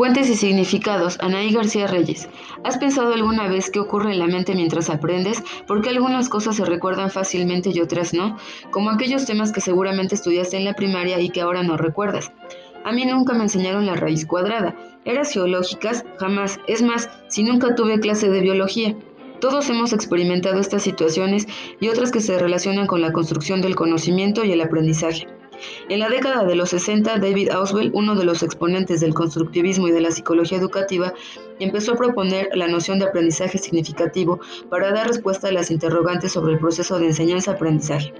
Puentes y significados, Anaí García Reyes. ¿Has pensado alguna vez qué ocurre en la mente mientras aprendes? ¿Por qué algunas cosas se recuerdan fácilmente y otras no? Como aquellos temas que seguramente estudiaste en la primaria y que ahora no recuerdas. A mí nunca me enseñaron la raíz cuadrada. ¿Eras geológicas? Jamás. Es más, si nunca tuve clase de biología. Todos hemos experimentado estas situaciones y otras que se relacionan con la construcción del conocimiento y el aprendizaje. En la década de los 60, David Auswell, uno de los exponentes del constructivismo y de la psicología educativa, empezó a proponer la noción de aprendizaje significativo para dar respuesta a las interrogantes sobre el proceso de enseñanza-aprendizaje.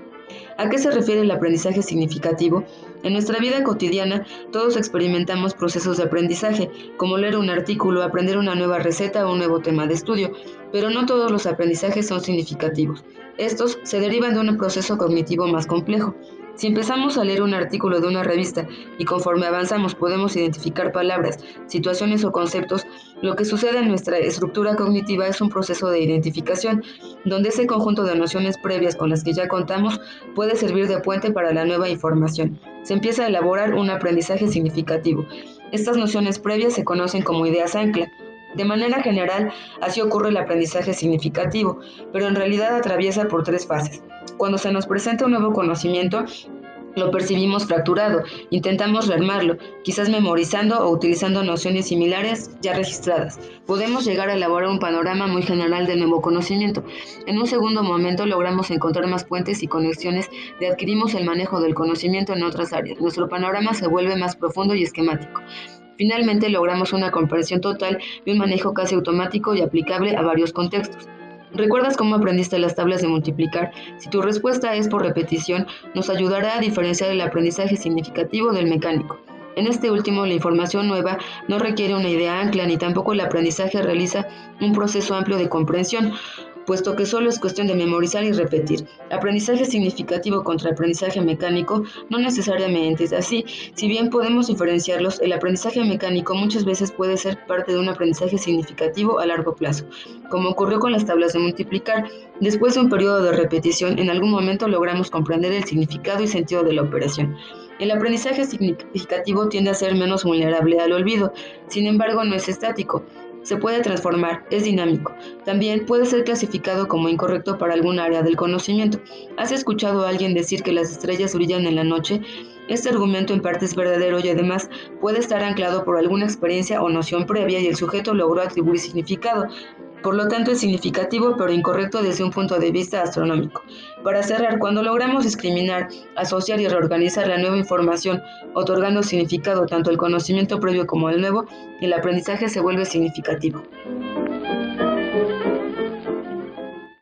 ¿A qué se refiere el aprendizaje significativo? En nuestra vida cotidiana, todos experimentamos procesos de aprendizaje, como leer un artículo, aprender una nueva receta o un nuevo tema de estudio, pero no todos los aprendizajes son significativos. Estos se derivan de un proceso cognitivo más complejo. Si empezamos a leer un artículo de una revista y conforme avanzamos podemos identificar palabras, situaciones o conceptos, lo que sucede en nuestra estructura cognitiva es un proceso de identificación, donde ese conjunto de nociones previas con las que ya contamos puede servir de puente para la nueva información. Se empieza a elaborar un aprendizaje significativo. Estas nociones previas se conocen como ideas ancla. De manera general, así ocurre el aprendizaje significativo, pero en realidad atraviesa por tres fases. Cuando se nos presenta un nuevo conocimiento, lo percibimos fracturado, intentamos rearmarlo, quizás memorizando o utilizando nociones similares ya registradas. Podemos llegar a elaborar un panorama muy general del nuevo conocimiento. En un segundo momento logramos encontrar más puentes y conexiones y adquirimos el manejo del conocimiento en otras áreas. Nuestro panorama se vuelve más profundo y esquemático. Finalmente logramos una comprensión total y un manejo casi automático y aplicable a varios contextos. ¿Recuerdas cómo aprendiste las tablas de multiplicar? Si tu respuesta es por repetición, nos ayudará a diferenciar el aprendizaje significativo del mecánico. En este último, la información nueva no requiere una idea ancla ni tampoco el aprendizaje realiza un proceso amplio de comprensión puesto que solo es cuestión de memorizar y repetir. Aprendizaje significativo contra aprendizaje mecánico no necesariamente es así. Si bien podemos diferenciarlos, el aprendizaje mecánico muchas veces puede ser parte de un aprendizaje significativo a largo plazo, como ocurrió con las tablas de multiplicar. Después de un periodo de repetición, en algún momento logramos comprender el significado y sentido de la operación. El aprendizaje significativo tiende a ser menos vulnerable al olvido, sin embargo no es estático. Se puede transformar, es dinámico. También puede ser clasificado como incorrecto para algún área del conocimiento. ¿Has escuchado a alguien decir que las estrellas brillan en la noche? Este argumento en parte es verdadero y además puede estar anclado por alguna experiencia o noción previa y el sujeto logró atribuir significado. Por lo tanto, es significativo pero incorrecto desde un punto de vista astronómico. Para cerrar, cuando logramos discriminar, asociar y reorganizar la nueva información, otorgando significado tanto al conocimiento previo como al nuevo, el aprendizaje se vuelve significativo.